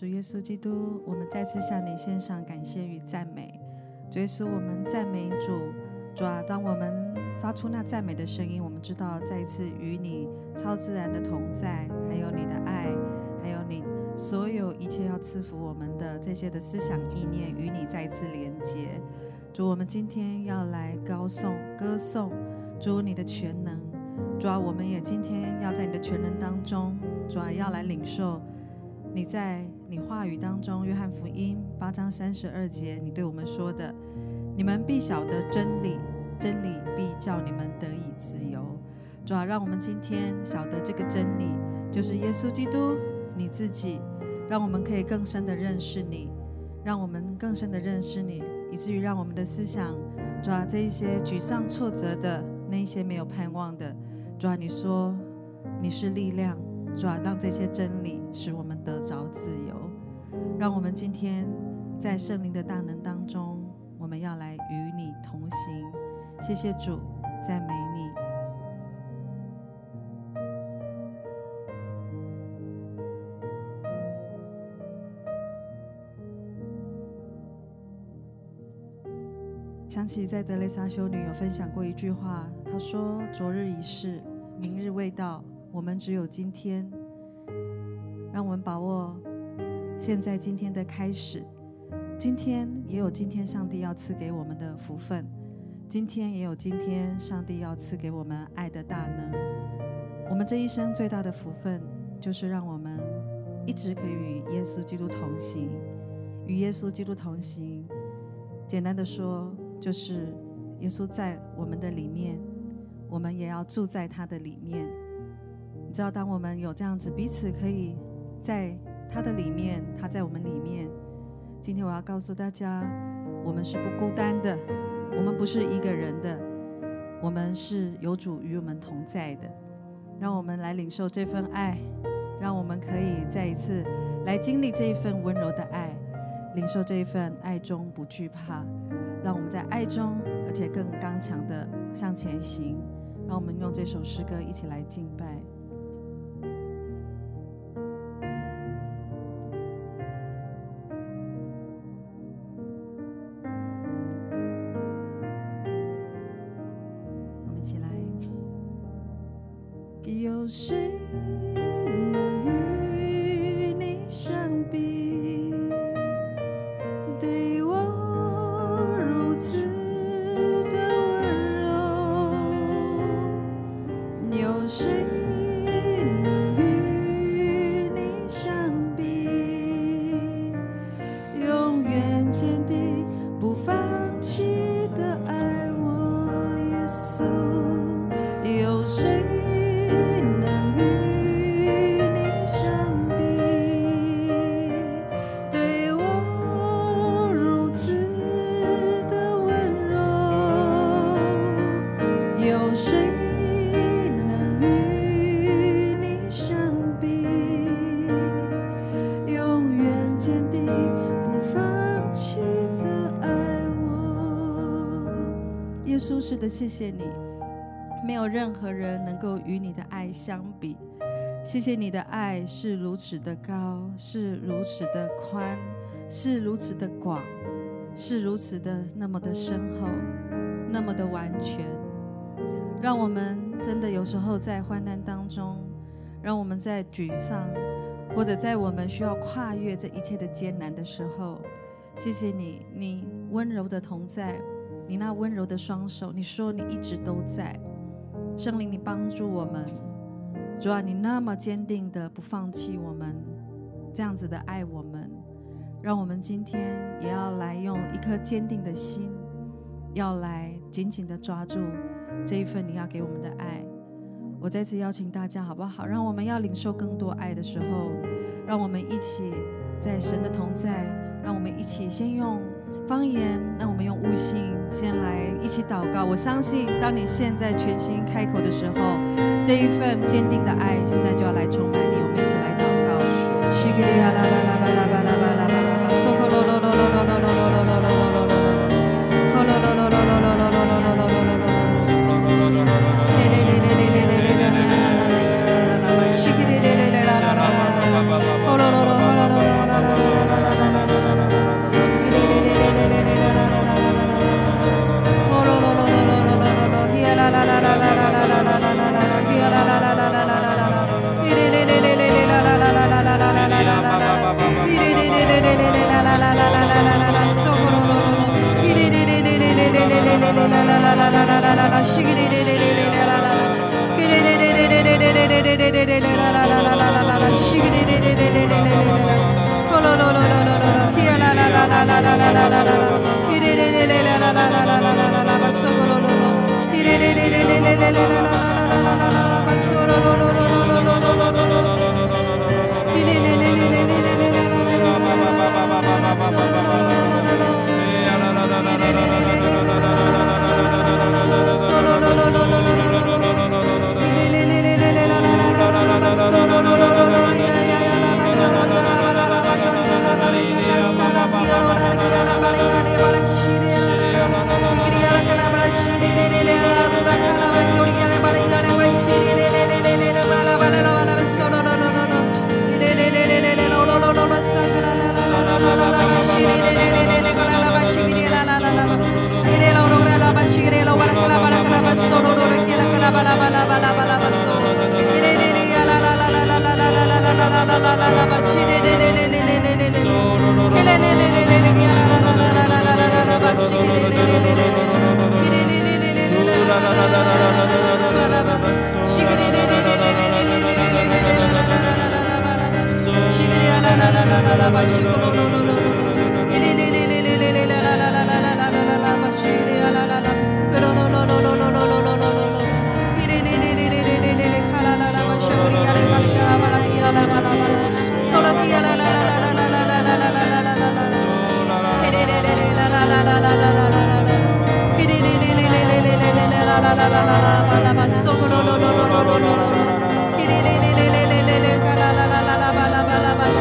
主耶稣基督，我们再次向你献上感谢与赞美。主耶稣，我们赞美主。主啊，当我们发出那赞美的声音，我们知道再一次与你超自然的同在，还有你的爱，还有你所有一切要赐福我们的这些的思想意念，与你再一次连接。主，我们今天要来高颂、歌颂主你的全能。主啊，我们也今天要在你的全能当中，主啊，要来领受。你在你话语当中，《约翰福音》八章三十二节，你对我们说的：“你们必晓得真理，真理必叫你们得以自由。”主啊，让我们今天晓得这个真理，就是耶稣基督你自己，让我们可以更深的认识你，让我们更深的认识你，以至于让我们的思想，主啊，这一些沮丧挫折的那一些没有盼望的，主啊，你说你是力量。主啊，让这些真理使我们得着自由，让我们今天在圣灵的大能当中，我们要来与你同行。谢谢主，赞美你。想起在德蕾莎修女有分享过一句话，她说：“昨日已逝，明日未到。”我们只有今天，让我们把握现在今天的开始。今天也有今天上帝要赐给我们的福分，今天也有今天上帝要赐给我们爱的大能。我们这一生最大的福分，就是让我们一直可以与耶稣基督同行。与耶稣基督同行，简单的说，就是耶稣在我们的里面，我们也要住在他的里面。你知道，当我们有这样子彼此可以在他的里面，他在我们里面。今天我要告诉大家，我们是不孤单的，我们不是一个人的，我们是有主与我们同在的。让我们来领受这份爱，让我们可以再一次来经历这一份温柔的爱，领受这一份爱中不惧怕。让我们在爱中，而且更刚强的向前行。让我们用这首诗歌一起来敬拜。的谢谢你，没有任何人能够与你的爱相比。谢谢你的爱是如此的高，是如此的宽，是如此的广，是如此的那么的深厚，那么的完全。让我们真的有时候在患难当中，让我们在沮丧，或者在我们需要跨越这一切的艰难的时候，谢谢你，你温柔的同在。你那温柔的双手，你说你一直都在，圣灵，你帮助我们，主啊，你那么坚定的不放弃我们，这样子的爱我们，让我们今天也要来用一颗坚定的心，要来紧紧的抓住这一份你要给我们的爱。我再次邀请大家，好不好？让我们要领受更多爱的时候，让我们一起在神的同在，让我们一起先用。方言，那我们用悟性先来一起祷告。我相信，当你现在全心开口的时候，这一份坚定的爱现在就要来充满你。我们一起来祷告。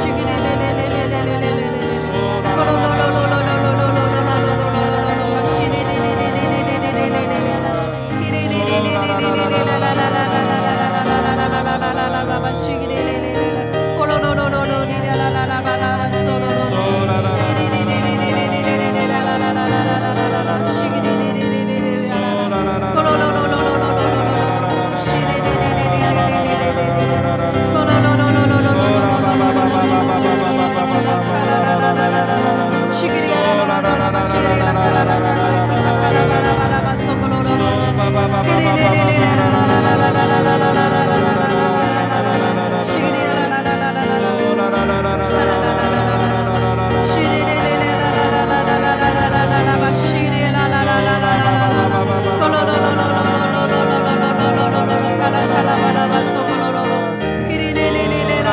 Shaking it bless you.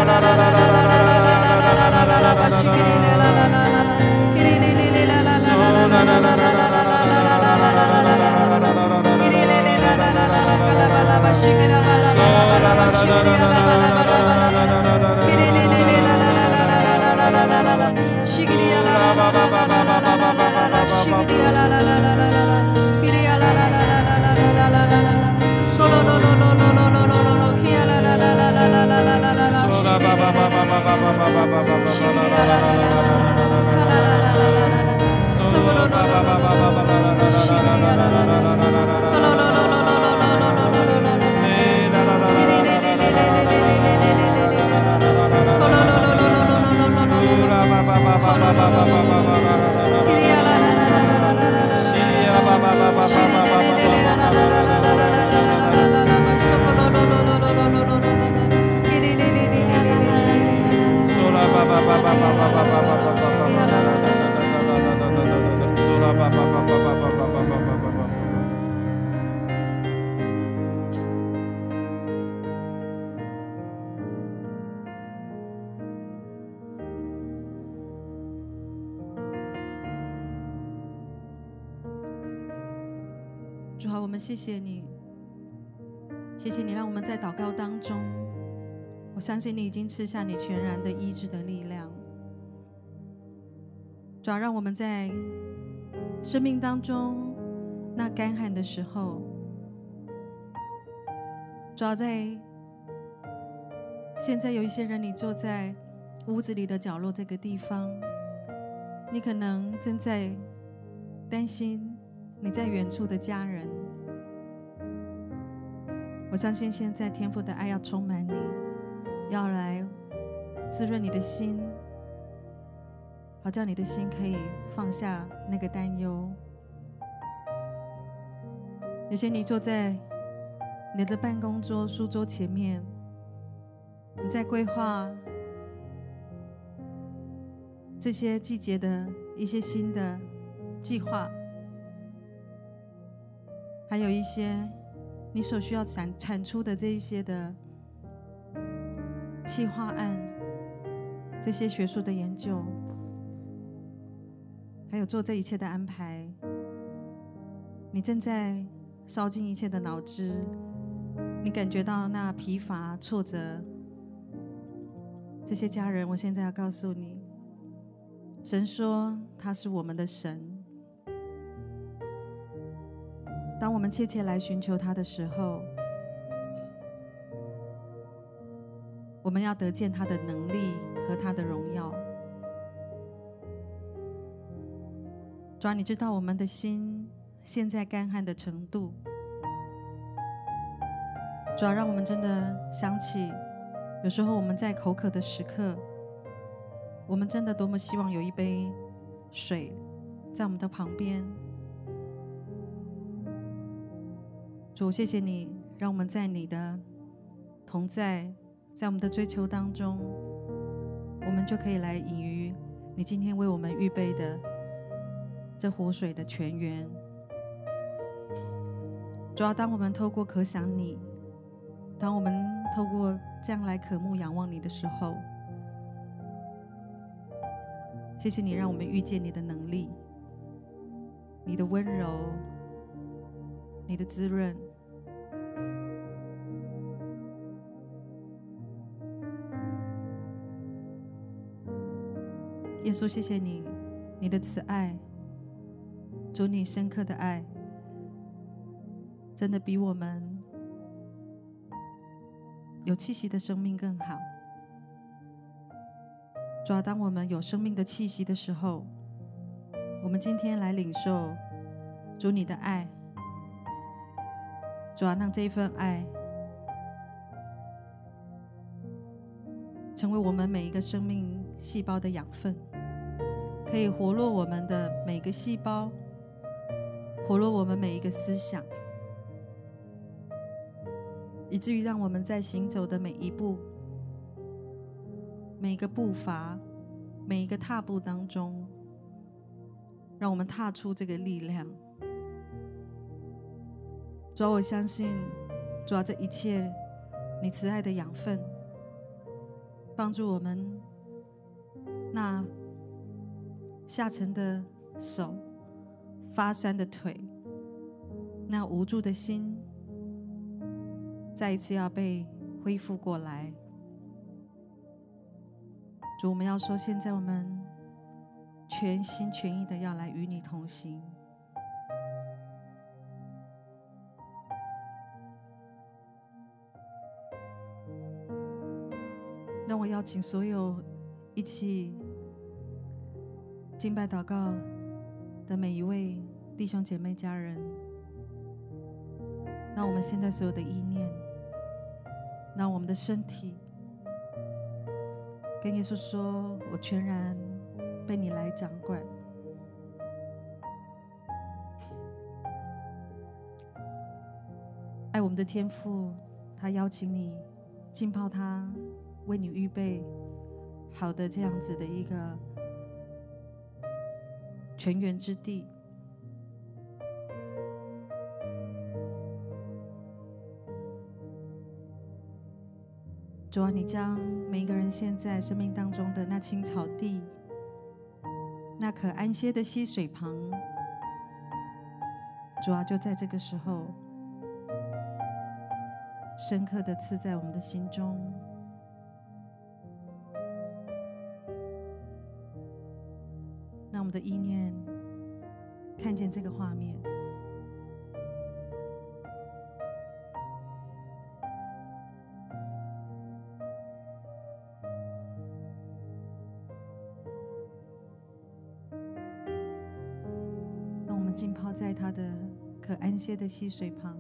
Shigiri la la la la la la la Shiri 主啊，我们谢谢你，谢谢你让我们在祷告当中，我相信你已经吃下你全然的医治的力量。主要，让我们在生命当中那干旱的时候，主要在现在有一些人，你坐在屋子里的角落这个地方，你可能正在担心。你在远处的家人，我相信现在天父的爱要充满你，要来滋润你的心，好叫你的心可以放下那个担忧。有些你坐在你的办公桌、书桌前面，你在规划这些季节的一些新的计划，还有一些你所需要产产出的这一些的企划案，这些学术的研究，还有做这一切的安排，你正在。烧尽一切的脑汁，你感觉到那疲乏、挫折。这些家人，我现在要告诉你，神说他是我们的神。当我们切切来寻求他的时候，我们要得见他的能力和他的荣耀。主啊，你知道我们的心。现在干旱的程度，主要让我们真的想起，有时候我们在口渴的时刻，我们真的多么希望有一杯水在我们的旁边。主，谢谢你，让我们在你的同在，在我们的追求当中，我们就可以来饮于你今天为我们预备的这活水的泉源。主要当我们透过可想你，当我们透过这样来渴慕仰望你的时候，谢谢你让我们遇见你的能力，你的温柔，你的滋润。耶稣，谢谢你，你的慈爱，主你深刻的爱。真的比我们有气息的生命更好。主要当我们有生命的气息的时候，我们今天来领受主你的爱。主要让这一份爱成为我们每一个生命细胞的养分，可以活络我们的每个细胞，活络我们每一个思想。以至于让我们在行走的每一步、每一个步伐、每一个踏步当中，让我们踏出这个力量。主啊，我相信，主啊，这一切你慈爱的养分，帮助我们那下沉的手、发酸的腿、那无助的心。再一次要被恢复过来，主，我们要说，现在我们全心全意的要来与你同行。让我邀请所有一起敬拜祷告的每一位弟兄姐妹家人，那我们现在所有的意念。让我们的身体跟耶稣说：“我全然被你来掌管。”爱我们的天父，他邀请你浸泡他，为你预备好的这样子的一个泉源之地。主啊，你将每一个人现在生命当中的那青草地、那可安歇的溪水旁，主啊，就在这个时候，深刻的刺在我们的心中，的意念看见这个画面。当我们浸泡在他的可安歇的溪水旁，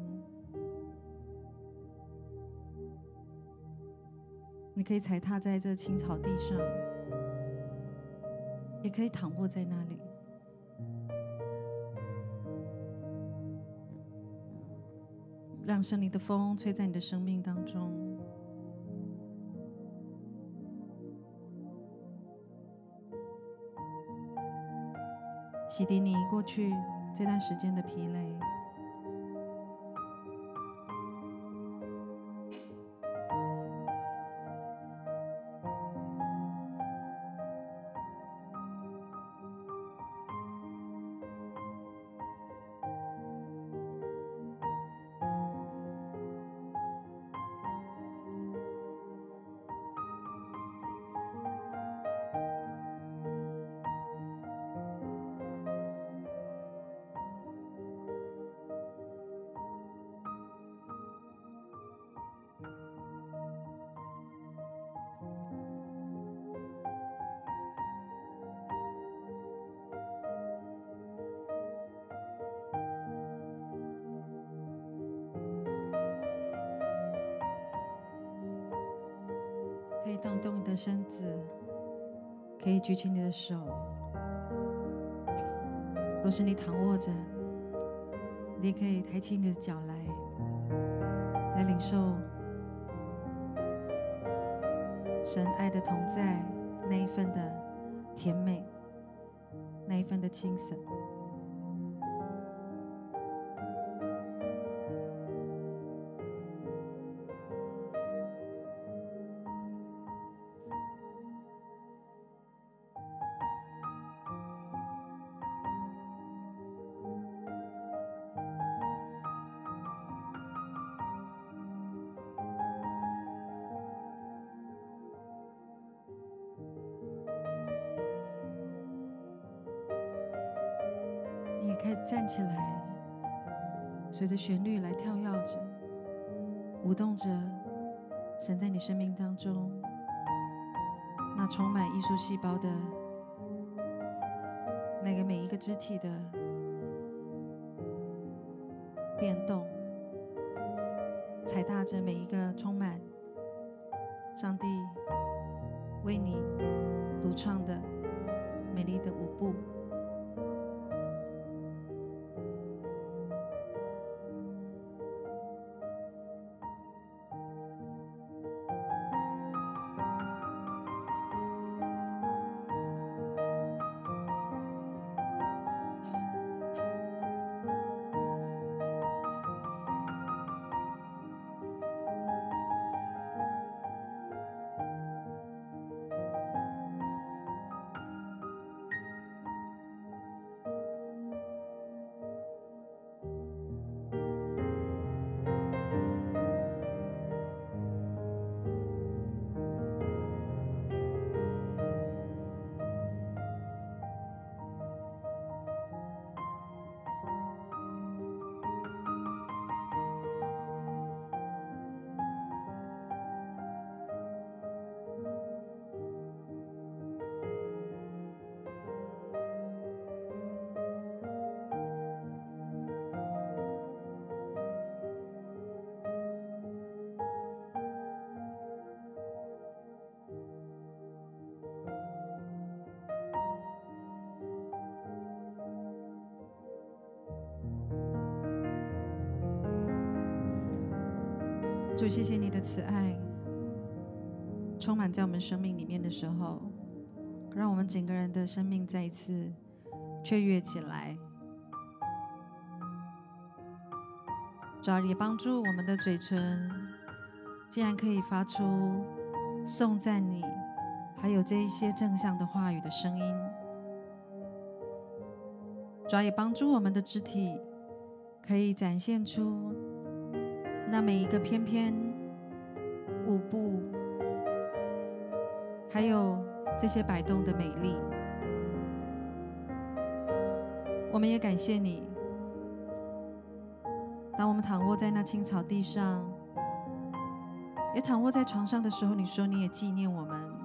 你可以踩踏在这青草地上，也可以躺卧在那里。让圣灵的风吹在你的生命当中，洗涤你过去这段时间的疲累。可以动动你的身子，可以举起你的手。若是你躺卧着，你也可以抬起你的脚来，来领受神爱的同在那一份的甜美，那一份的轻省。随着旋律来跳跃着，舞动着，神在你生命当中那充满艺术细胞的那个每一个肢体的变动，踩踏着每一个充满上帝为你独创的美丽的舞步。慈爱，充满在我们生命里面的时候，让我们整个人的生命再一次雀跃起来。主要，也帮助我们的嘴唇，竟然可以发出颂赞你，还有这一些正向的话语的声音。主要，也帮助我们的肢体，可以展现出。那每一个翩翩舞步，还有这些摆动的美丽，我们也感谢你。当我们躺卧在那青草地上，也躺卧在床上的时候，你说你也纪念我们。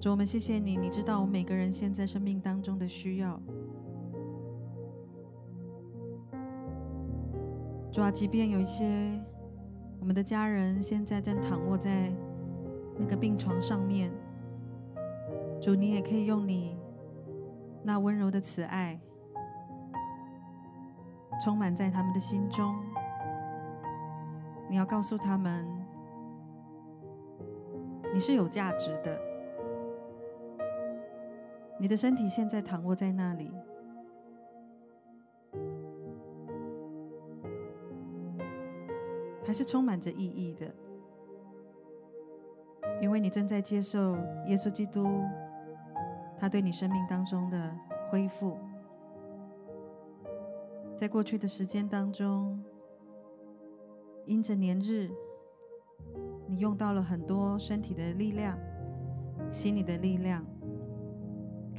主，我们谢谢你，你知道我们每个人现在生命当中的需要。主啊，即便有一些我们的家人现在正躺卧在那个病床上面，主，你也可以用你那温柔的慈爱，充满在他们的心中。你要告诉他们，你是有价值的。你的身体现在躺卧在那里，是充满着意义的，因为你正在接受耶稣基督。他对你生命当中的恢复，在过去的时间当中，因着年日，你用到了很多身体的力量、心理的力量，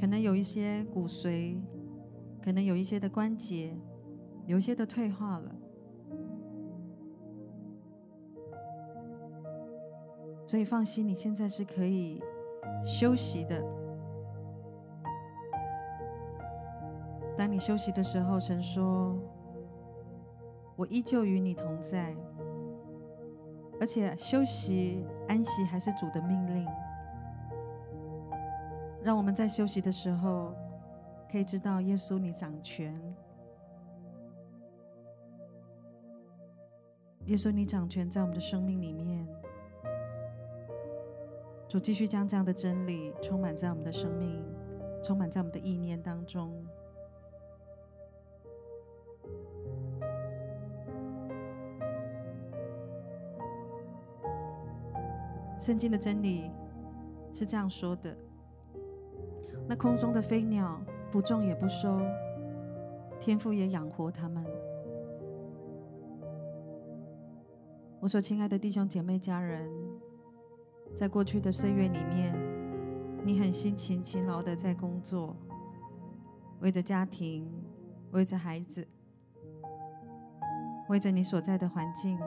可能有一些骨髓，可能有一些的关节，有一些的退化了，所以放心，你现在是可以休息的。当你休息的时候，神说：“我依旧与你同在。”而且休息安息还是主的命令。让我们在休息的时候，可以知道耶稣你掌权。耶稣你掌权在我们的生命里面。主继续将这样的真理充满在我们的生命，充满在我们的意念当中。圣经的真理是这样说的：那空中的飞鸟不种也不收，天父也养活他们。我所亲爱的弟兄姐妹家人，在过去的岁月里面，你很辛勤勤劳的在工作，为着家庭，为着孩子，为着你所在的环境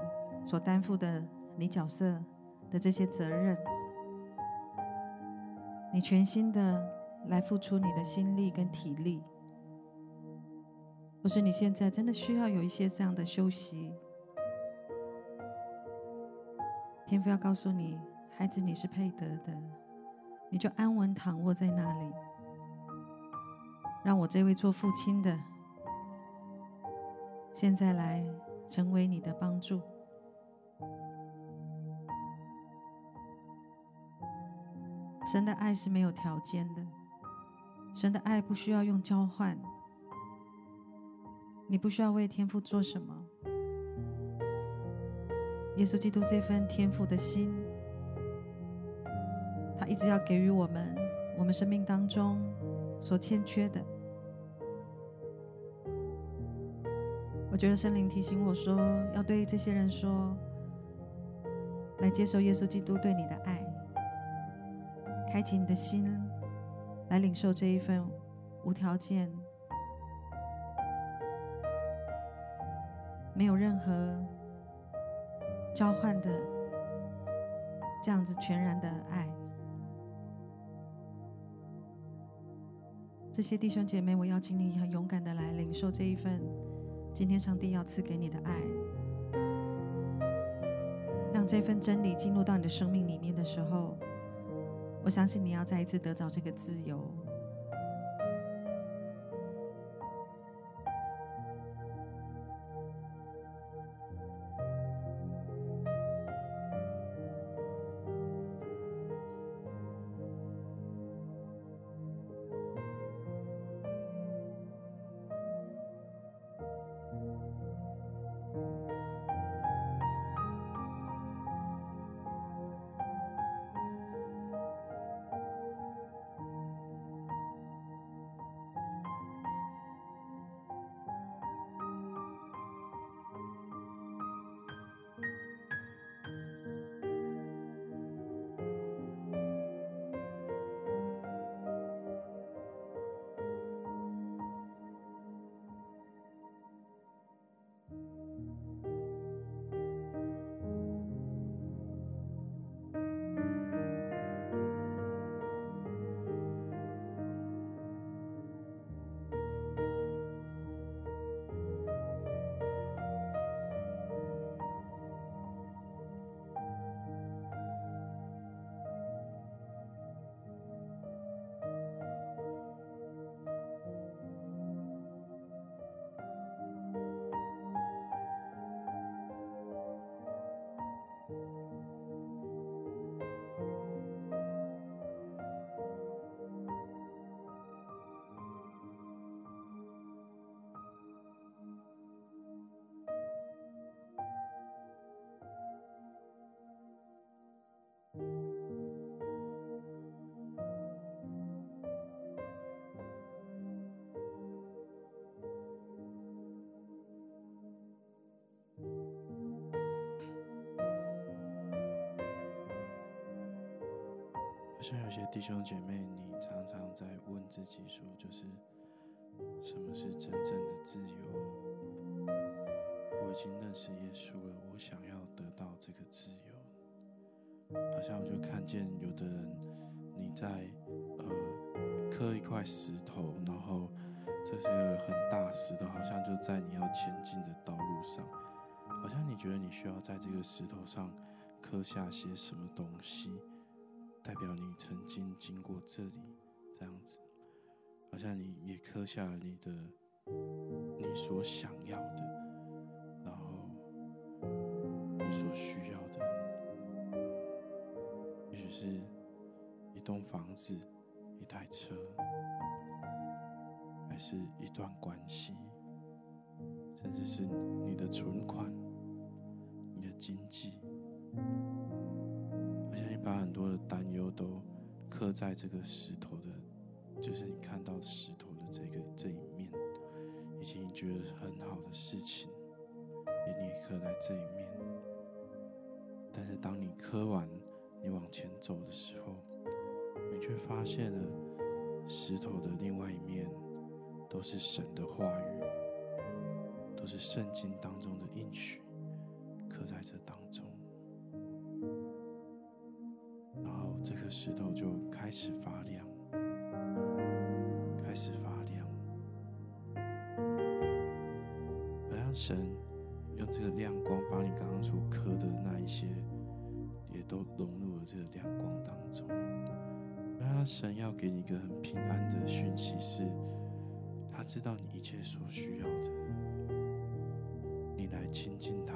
所担负的你角色。的这些责任，你全心的来付出你的心力跟体力，或是你现在真的需要有一些这样的休息，天父要告诉你，孩子你是配得的，你就安稳躺卧在那里，让我这位做父亲的，现在来成为你的帮助。神的爱是没有条件的，神的爱不需要用交换，你不需要为天父做什么。耶稣基督这份天父的心，他一直要给予我们，我们生命当中所欠缺的。我觉得圣灵提醒我说，要对这些人说，来接受耶稣基督对你的爱。开启你的心，来领受这一份无条件、没有任何交换的这样子全然的爱。这些弟兄姐妹，我邀请你很勇敢的来领受这一份今天上帝要赐给你的爱，让这份真理进入到你的生命里面的时候。我相信你要再一次得着这个自由。好像有些弟兄姐妹，你常常在问自己说，就是什么是真正的自由？我已经认识耶稣了，我想要得到这个自由。好像我就看见有的人，你在呃磕一块石头，然后这是很大石头，好像就在你要前进的道路上，好像你觉得你需要在这个石头上刻下些什么东西。代表你曾经经过这里，这样子，好像你也刻下了你的你所想要的，然后你所需要的，也许是一栋房子、一台车，还是一段关系，甚至是你的存款、你的经济。把很多的担忧都刻在这个石头的，就是你看到石头的这个这一面，以及你觉得很好的事情，也你也刻在这一面。但是当你刻完，你往前走的时候，你却发现了石头的另外一面，都是神的话语，都是圣经当中的应许，刻在这当石头就开始发亮，开始发亮，好像神用这个亮光把你刚刚所刻的那一些，也都融入了这个亮光当中。好像神要给你一个很平安的讯息是，他知道你一切所需要的，你来亲近他，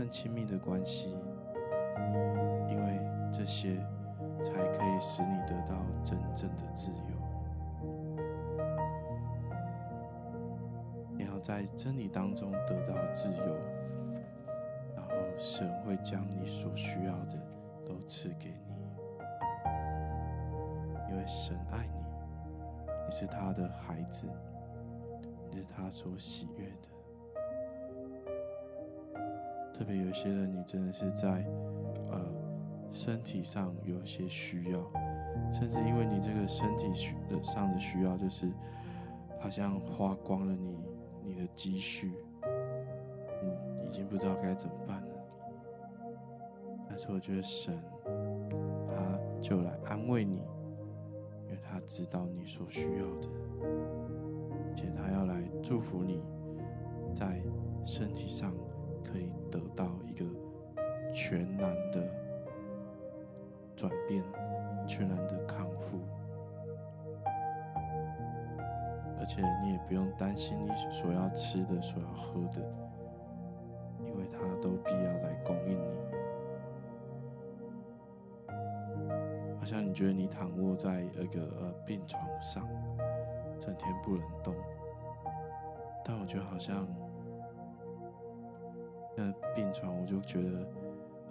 更亲密的关系，因为这些才可以使你得到真正的自由。你要在真理当中得到自由，然后神会将你所需要的都赐给你，因为神爱你，你是他的孩子，你是他所喜悦的。特别有些人，你真的是在呃身体上有些需要，甚至因为你这个身体需的上的需要，就是好像花光了你你的积蓄，你已经不知道该怎么办了。但是我觉得神他就来安慰你，因为他知道你所需要的，且他要来祝福你在身体上。可以得到一个全然的转变，全然的康复，而且你也不用担心你所要吃的、所要喝的，因为它都必要来供应你。好像你觉得你躺卧在一个呃病床上，整天不能动，但我觉得好像。那病床，我就觉得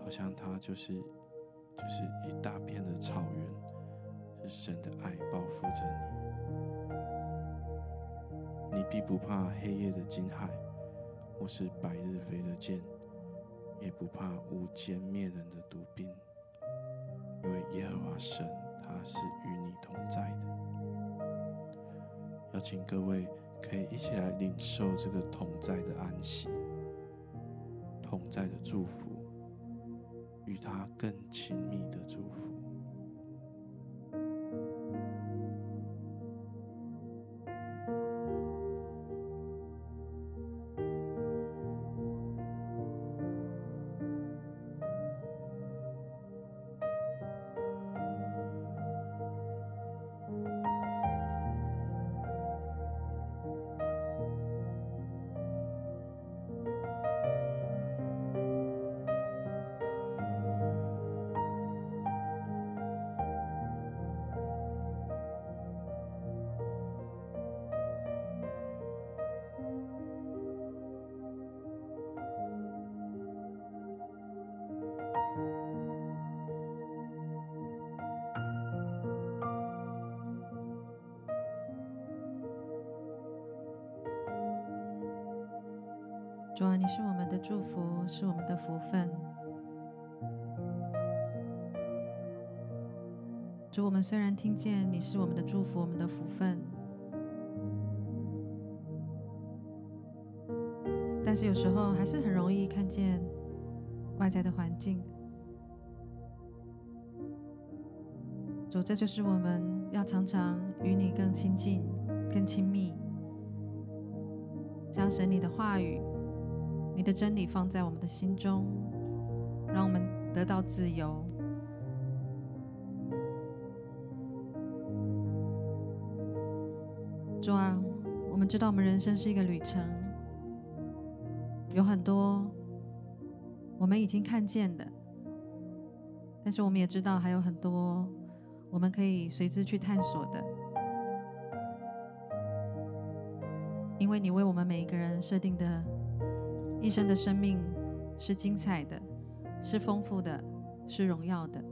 好像它就是就是一大片的草原，是神的爱包覆着你。你必不怕黑夜的惊骇，或是白日飞的箭，也不怕午间灭人的毒兵，因为耶和华神他是与你同在的。邀请各位可以一起来领受这个同在的安息。同在的祝福，与他更亲密的祝福。主啊，你是我们的祝福，是我们的福分。主，我们虽然听见你是我们的祝福，我们的福分，但是有时候还是很容易看见外在的环境。主，这就是我们要常常与你更亲近、更亲密，将神你的话语、你的真理放在我们的心中，让我们得到自由。主啊，我们知道我们人生是一个旅程，有很多我们已经看见的，但是我们也知道还有很多。我们可以随之去探索的，因为你为我们每一个人设定的一生的生命是精彩的，是丰富的，是荣耀的。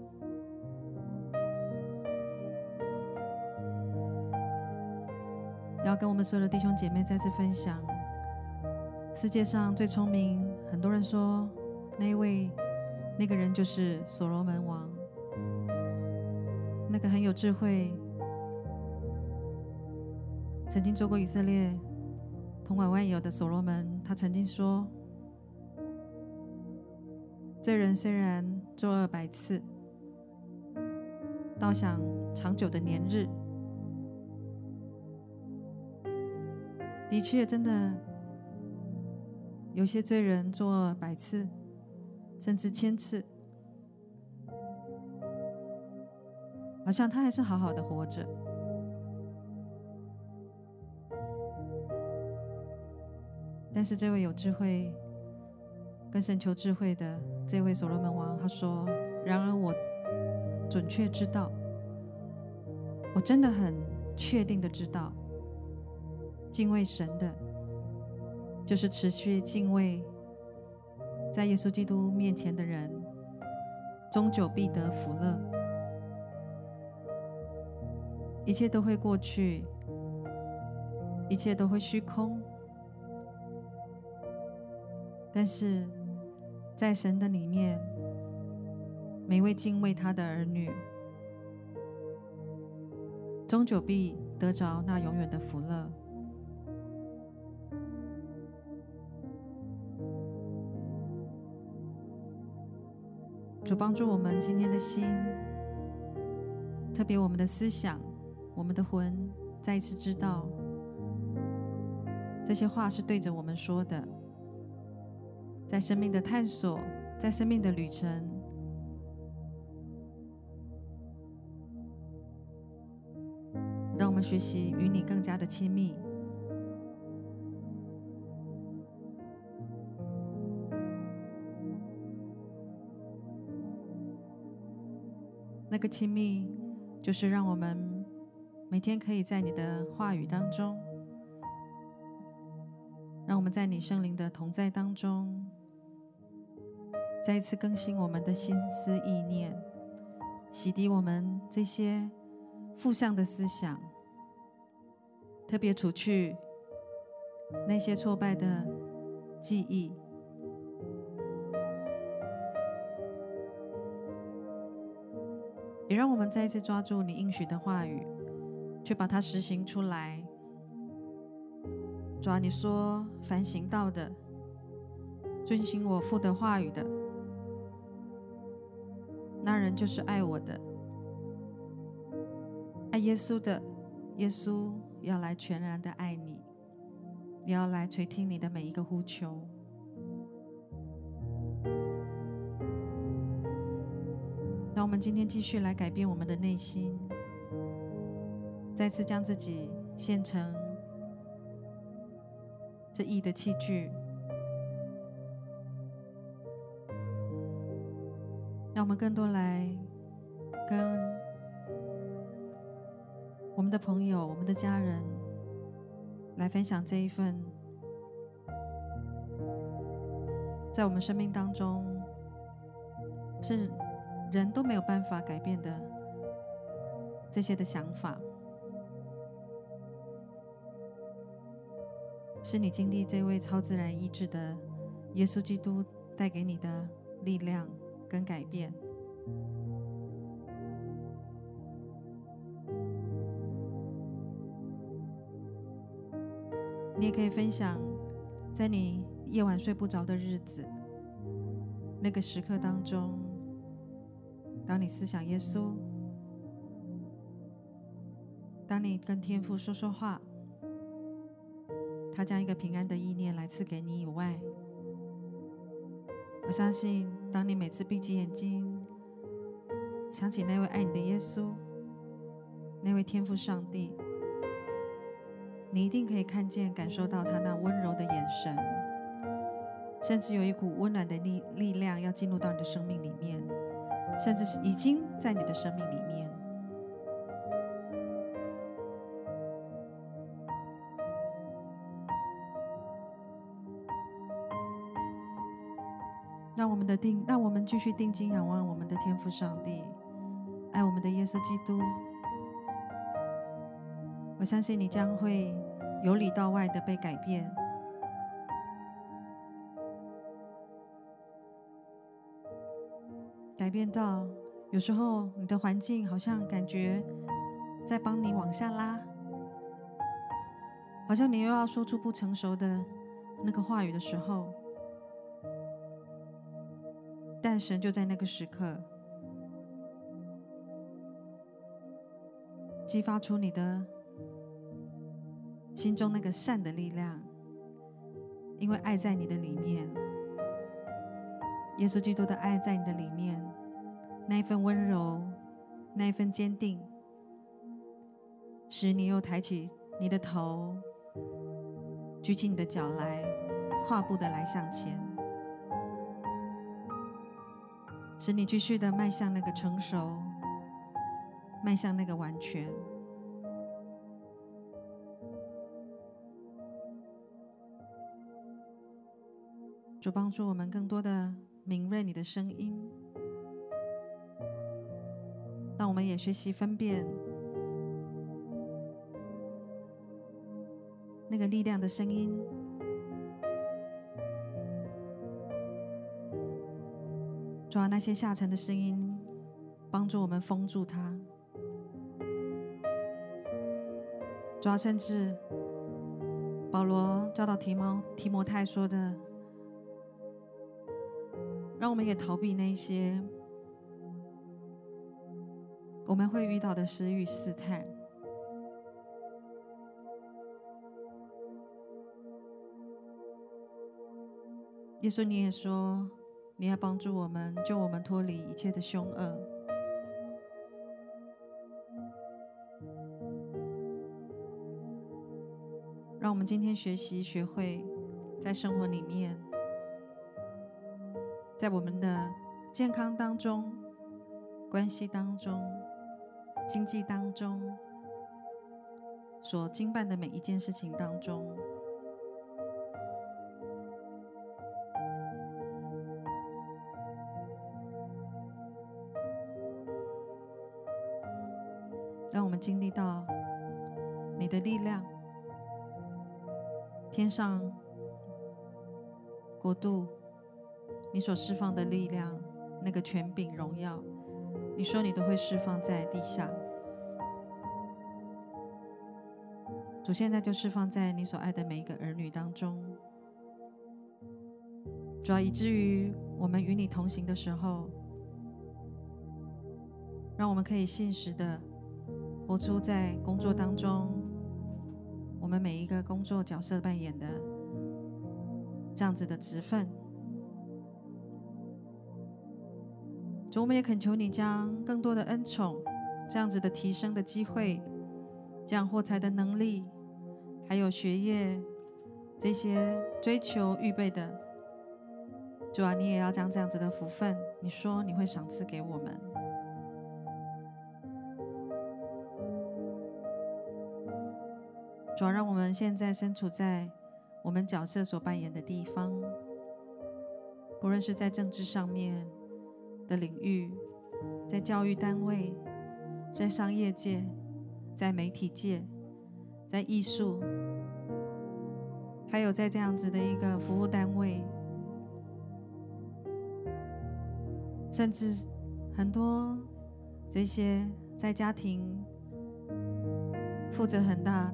要跟我们所有的弟兄姐妹再次分享，世界上最聪明，很多人说那一位那个人就是所罗门王。那个很有智慧，曾经做过以色列统管万有的所罗门，他曾经说：“罪人虽然作恶百次，倒想长久的年日。”的确，真的有些罪人作恶百次，甚至千次。好像他还是好好的活着，但是这位有智慧、跟神求智慧的这位所罗门王，他说：“然而我准确知道，我真的很确定的知道，敬畏神的，就是持续敬畏在耶稣基督面前的人，终久必得福乐。”一切都会过去，一切都会虚空，但是在神的里面，每位敬畏他的儿女，终久必得着那永远的福乐。主帮助我们今天的心，特别我们的思想。我们的魂再一次知道，这些话是对着我们说的。在生命的探索，在生命的旅程，让我们学习与你更加的亲密。那个亲密，就是让我们。每天可以在你的话语当中，让我们在你圣灵的同在当中，再一次更新我们的心思意念，洗涤我们这些负向的思想，特别除去那些挫败的记忆，也让我们再一次抓住你应许的话语。却把它实行出来。主啊，你说凡行道的，遵行我父的话语的，那人就是爱我的。爱耶稣的，耶稣要来全然的爱你，你要来垂听你的每一个呼求。那我们今天继续来改变我们的内心。再次将自己献成这义的器具，让我们更多来跟我们的朋友、我们的家人来分享这一份在我们生命当中是人都没有办法改变的这些的想法。是你经历这位超自然意志的耶稣基督带给你的力量跟改变。你也可以分享，在你夜晚睡不着的日子，那个时刻当中，当你思想耶稣，当你跟天父说说话，他将一个平安的意念来赐给你以外，我相信，当你每次闭起眼睛，想起那位爱你的耶稣，那位天赋上帝。你一定可以看见、感受到他那温柔的眼神，甚至有一股温暖的力力量要进入到你的生命里面，甚至是已经在你的生命里面。们的定，让我们继续定睛仰望我们的天父上帝，爱我们的耶稣基督。我相信你将会由里到外的被改变，改变到有时候你的环境好像感觉在帮你往下拉，好像你又要说出不成熟的那个话语的时候，但神就在那个时刻激发出你的。心中那个善的力量，因为爱在你的里面，耶稣基督的爱在你的里面，那一份温柔，那一份坚定，使你又抬起你的头，举起你的脚来，跨步的来向前，使你继续的迈向那个成熟，迈向那个完全。主帮助我们更多的敏锐你的声音，让我们也学习分辨那个力量的声音。主啊，那些下沉的声音，帮助我们封住它。主啊，甚至保罗教导提摩提摩太说的。让我们也逃避那些我们会遇到的失与试探。耶稣，你也说你要帮助我们，救我们脱离一切的凶恶。让我们今天学习，学会在生活里面。在我们的健康当中、关系当中、经济当中，所经办的每一件事情当中，经历到你的力量，天上国度。你所释放的力量，那个权柄、荣耀，你说你都会释放在地下。主现在就释放在你所爱的每一个儿女当中，主要以至于我们与你同行的时候，让我们可以信实的活出在工作当中，我们每一个工作角色扮演的这样子的职分。主，我们也恳求你将更多的恩宠，这样子的提升的机会，这样获财的能力，还有学业这些追求预备的，主啊，你也要将这样子的福分，你说你会赏赐给我们。主要，让我们现在身处在我们角色所扮演的地方，不论是在政治上面。的领域，在教育单位，在商业界，在媒体界，在艺术，还有在这样子的一个服务单位，甚至很多这些在家庭负责很大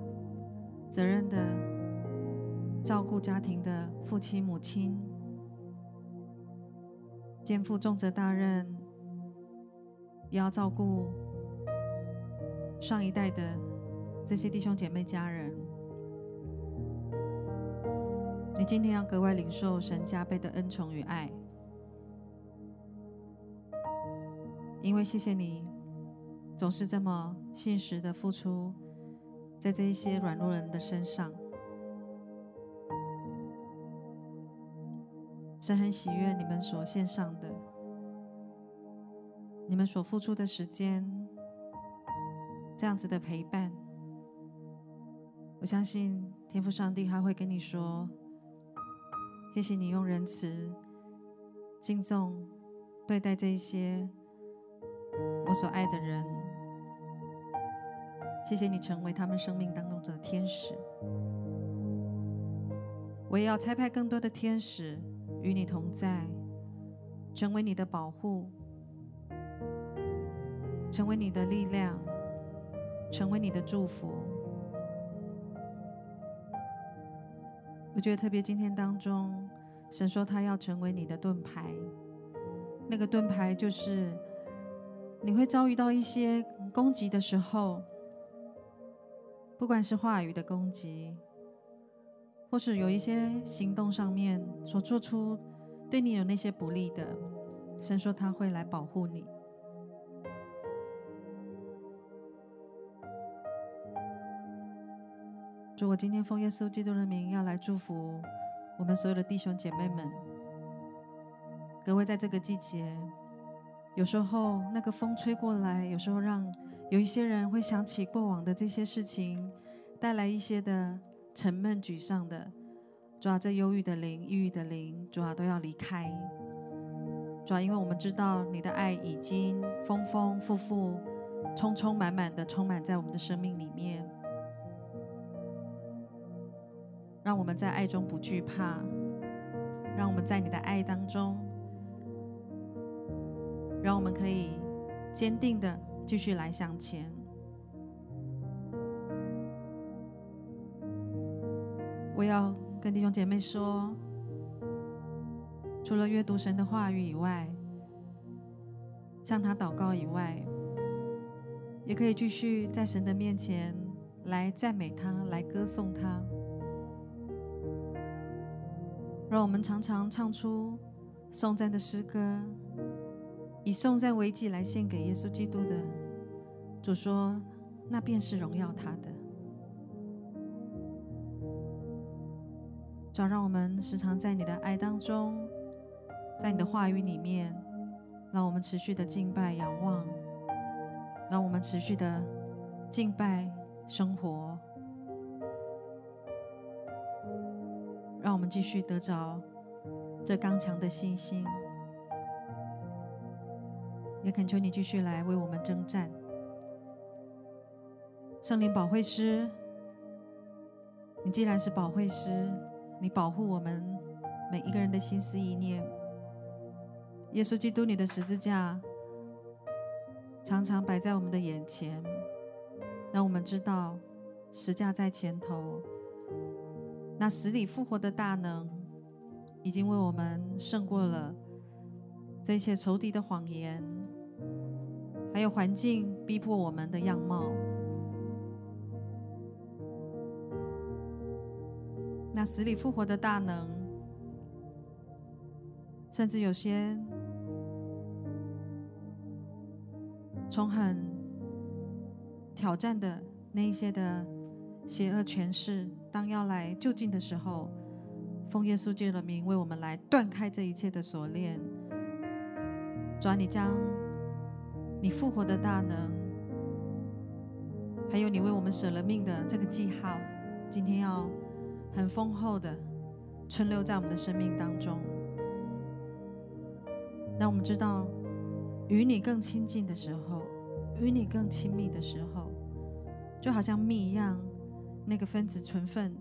责任的照顾家庭的父亲母亲，肩负重责大任，也要照顾上一代的这些弟兄姐妹家人。你今天要格外领受神加倍的恩宠与爱，因为谢谢你总是这么信实的付出在这一些软弱人的身上。神很喜悦你们所献上的，你们所付出的时间，这样子的陪伴，我相信天父上帝他会跟你说。谢谢你用仁慈、敬重对待这一些我所爱的人。谢谢你成为他们生命当中的天使。我也要差派更多的天使与你同在，成为你的保护，成为你的力量，成为你的祝福。我觉得特别今天当中，神说他要成为你的盾牌。那个盾牌就是你会遭遇到一些攻击的时候，不管是话语的攻击，或是有一些行动上面所做出对你有那些不利的，神说他会来保护你。主，我今天奉耶稣基督的名要来祝福我们所有的弟兄姐妹们。各位，在这个季节，有时候那个风吹过来，有时候让有一些人会想起过往的这些事情，带来一些的沉闷、沮丧的。主啊，这忧郁的灵、抑郁的灵，主啊，都要离开。主啊，因为我们知道你的爱已经丰丰富富、充充满满的充满在我们的生命里面。让我们在爱中不惧怕，让我们在你的爱当中，让我们可以坚定的继续来向前。我要跟弟兄姐妹说，除了阅读神的话语以外，向他祷告以外，也可以继续在神的面前来赞美他，来歌颂他。让我们常常唱出颂赞的诗歌，以颂赞为祭来献给耶稣基督的。主说：“那便是荣耀他的。”主，让我们时常在你的爱当中，在你的话语里面，让我们持续的敬拜仰望，让我们持续的敬拜生活。让我们继续得着这刚强的信心，也恳求你继续来为我们征战。圣灵保惠师，你既然是保惠师，你保护我们每一个人的心思意念。耶稣基督，你的十字架常常摆在我们的眼前，让我们知道十架在前头。那死里复活的大能，已经为我们胜过了这些仇敌的谎言，还有环境逼迫我们的样貌。那死里复活的大能，甚至有些从很挑战的那一些的邪恶权势。当要来就近的时候，奉耶稣基督的名为我们来断开这一切的锁链。主啊，你将你复活的大能，还有你为我们舍了命的这个记号，今天要很丰厚的存留在我们的生命当中。让我们知道，与你更亲近的时候，与你更亲密的时候，就好像蜜一样。那个分子纯分、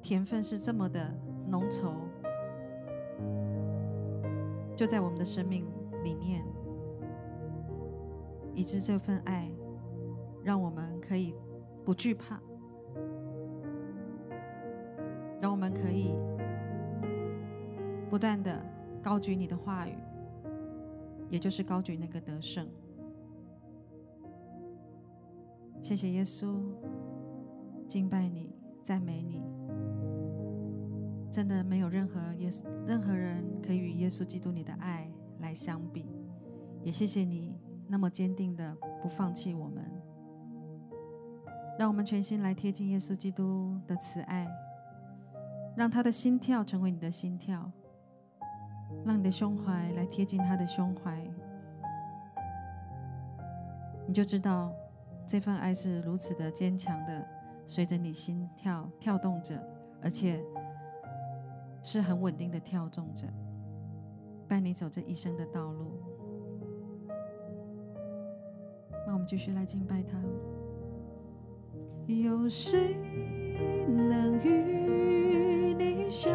甜分是这么的浓稠，就在我们的生命里面，以致这份爱让我们可以不惧怕，让我们可以不断的高举你的话语，也就是高举那个得胜。谢谢耶稣，敬拜你，赞美你。真的没有任何耶稣，任何人可以与耶稣基督你的爱来相比。也谢谢你那么坚定的不放弃我们，让我们全心来贴近耶稣基督的慈爱，让他的心跳成为你的心跳，让你的胸怀来贴近他的胸怀，你就知道。这份爱是如此的坚强的，随着你心跳跳动着，而且是很稳定的跳动着，伴你走这一生的道路。继续来敬拜他。有谁能与你相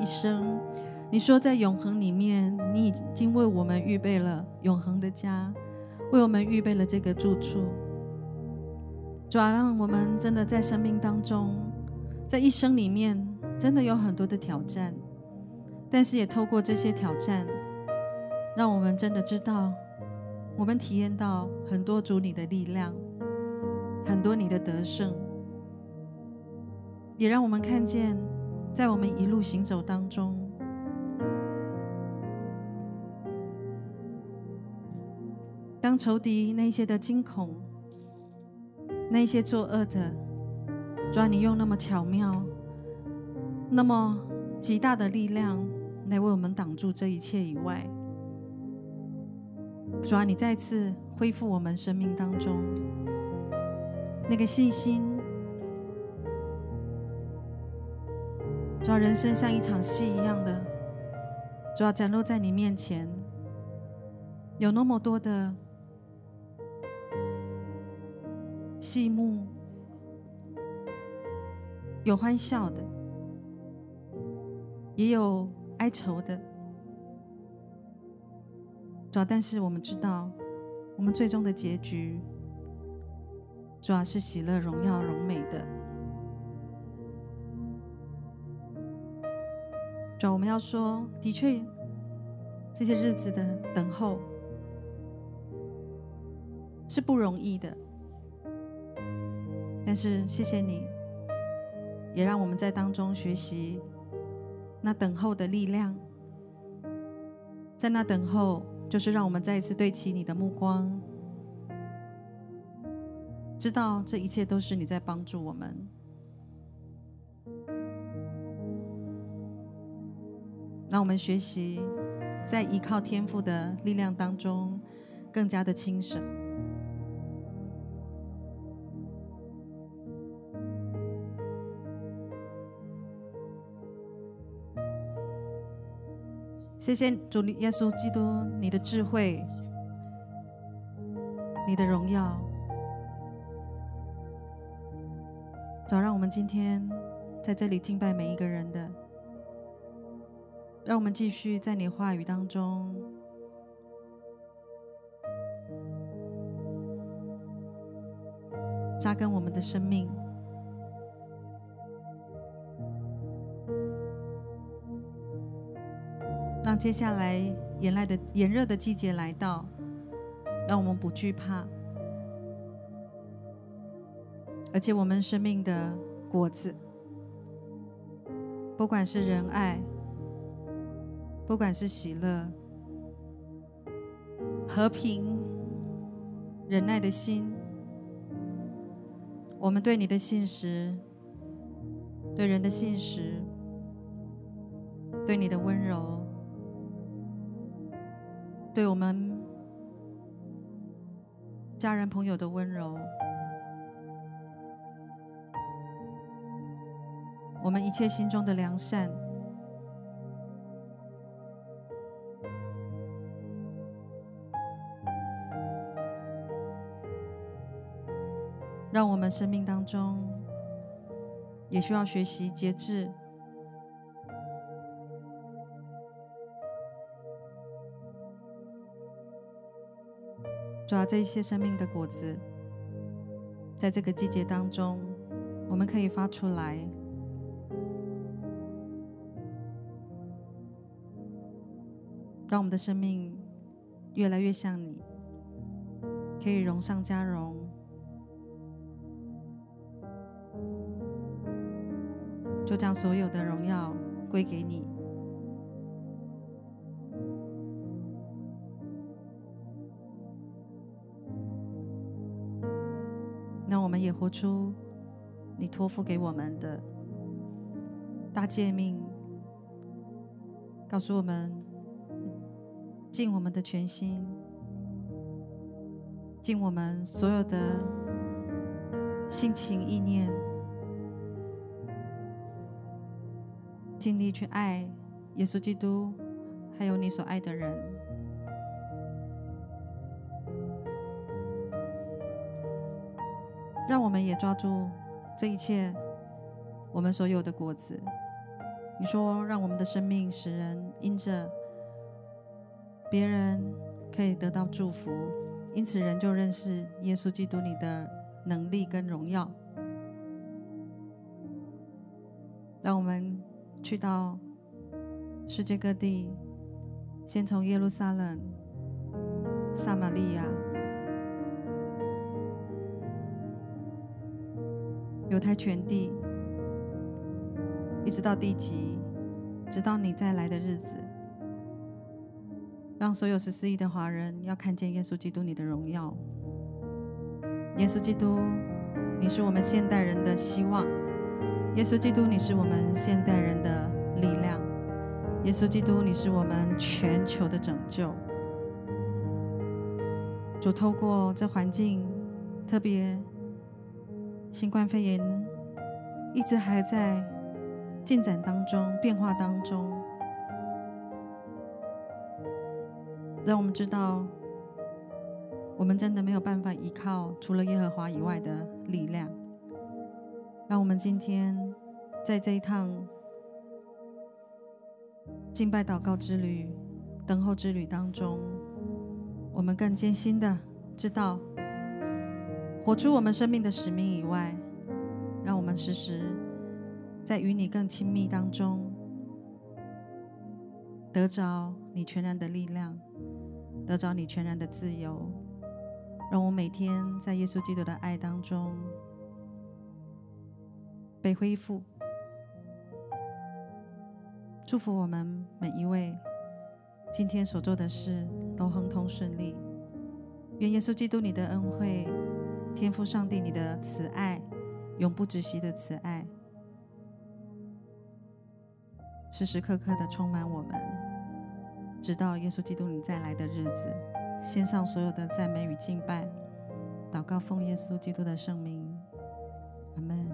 一生。你说在永恒里面，你已经为我们预备了永恒的家，为我们预备了这个住处。主啊，让我们真的在生命当中，在一生里面，真的有很多的挑战，但是也透过这些挑战，让我们真的知道，我们体验到很多主你的力量。很多你的得胜，也让我们看见，在我们一路行走当中，当仇敌那些的惊恐，那些作恶的，主啊，你用那么巧妙、那么极大的力量来为我们挡住这一切以外，主啊，你再次恢复我们生命当中那个信心。主要，人生像一场戏一样的，主要，展露在你面前，有那么多的戏幕，有欢笑的，也有哀愁的。主要，但是我们知道，我们最终的结局，主要是喜乐、荣耀、荣美的。主要我们要说，的确，这些日子的等候是不容易的。但是谢谢你，也让我们在当中学习那等候的力量。在那等候，就是让我们再一次对齐你的目光，知道这一切都是你在帮助我们。让我们学习，在依靠天赋的力量当中，更加的轻省。谢谢主耶稣基督，你的智慧，你的荣耀，主要让我们今天在这里敬拜每一个人的。让我们继续在你话语当中扎根我们的生命，让接下来炎来的炎热的季节来到，让我们不惧怕，而且我们生命的果子，不管是仁爱。不管是喜乐、和平、忍耐的心，我们对你的信实，对人的信实，对你的温柔，对我们家人朋友的温柔，我们一切心中的良善。让我们生命当中也需要学习节制，主要这一些生命的果子，在这个季节当中，我们可以发出来，让我们的生命越来越像你，可以荣上加荣。就将所有的荣耀归给你。那我们也活出你托付给我们的大诫命，告诉我们尽我们的全心，尽我们所有的心情意念。尽力去爱耶稣基督，还有你所爱的人，让我们也抓住这一切我们所有的果子。你说，让我们的生命使人因着别人可以得到祝福，因此人就认识耶稣基督你的能力跟荣耀。让我们。去到世界各地，先从耶路撒冷、撒玛利亚，犹太全地，一直到地极，直到你再来的日子，让所有十四亿的华人要看见耶稣基督你的荣耀。耶稣基督，你是我们现代人的希望；耶稣基督，你是我们现代人的力量；耶稣基督，你是我们全球的拯救。主透过这环境，特别新冠肺炎一直还在进展当中、变化当中，让我们知道，我们真的没有办法依靠除了耶和华以外的力量。让我们今天在这一趟敬拜祷告之旅、等候之旅当中。我们更艰辛的知道，活出我们生命的使命以外，让我们时时在与你更亲密当中，得着你全然的力量，得着你全然的自由。让我每天在耶稣基督的爱当中被恢复。祝福我们每一位。今天所做的事都亨通顺利，愿耶稣基督你的恩惠、天父上帝你的慈爱、永不止息的慈爱，时时刻刻的充满我们，直到耶稣基督你再来的日子。献上所有的赞美与敬拜，祷告奉耶稣基督的圣名。阿门